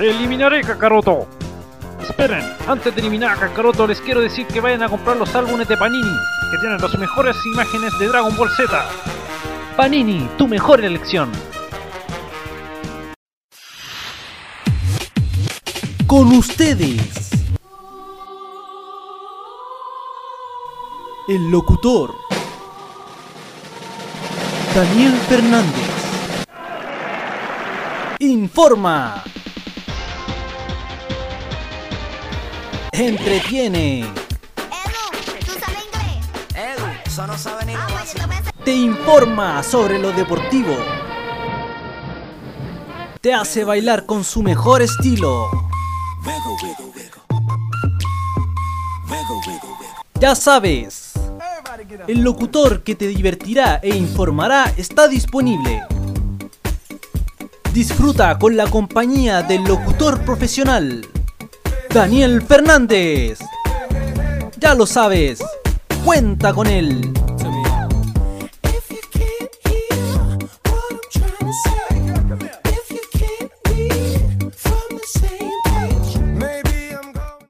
Eliminaré Kakaroto. Esperen, antes de eliminar a Kakaroto les quiero decir que vayan a comprar los álbumes de Panini, que tienen las mejores imágenes de Dragon Ball Z. Panini, tu mejor elección. Con ustedes. El locutor. Daniel Fernández. Informa. Entretiene. Edu, ¿tú sabes inglés? Edu, eso no sabe ni Ah, pues. Te informa sobre lo deportivo. Te hace bailar con su mejor estilo. Ya sabes, el locutor que te divertirá e informará está disponible. Disfruta con la compañía del locutor profesional, Daniel Fernández. Ya lo sabes, cuenta con él.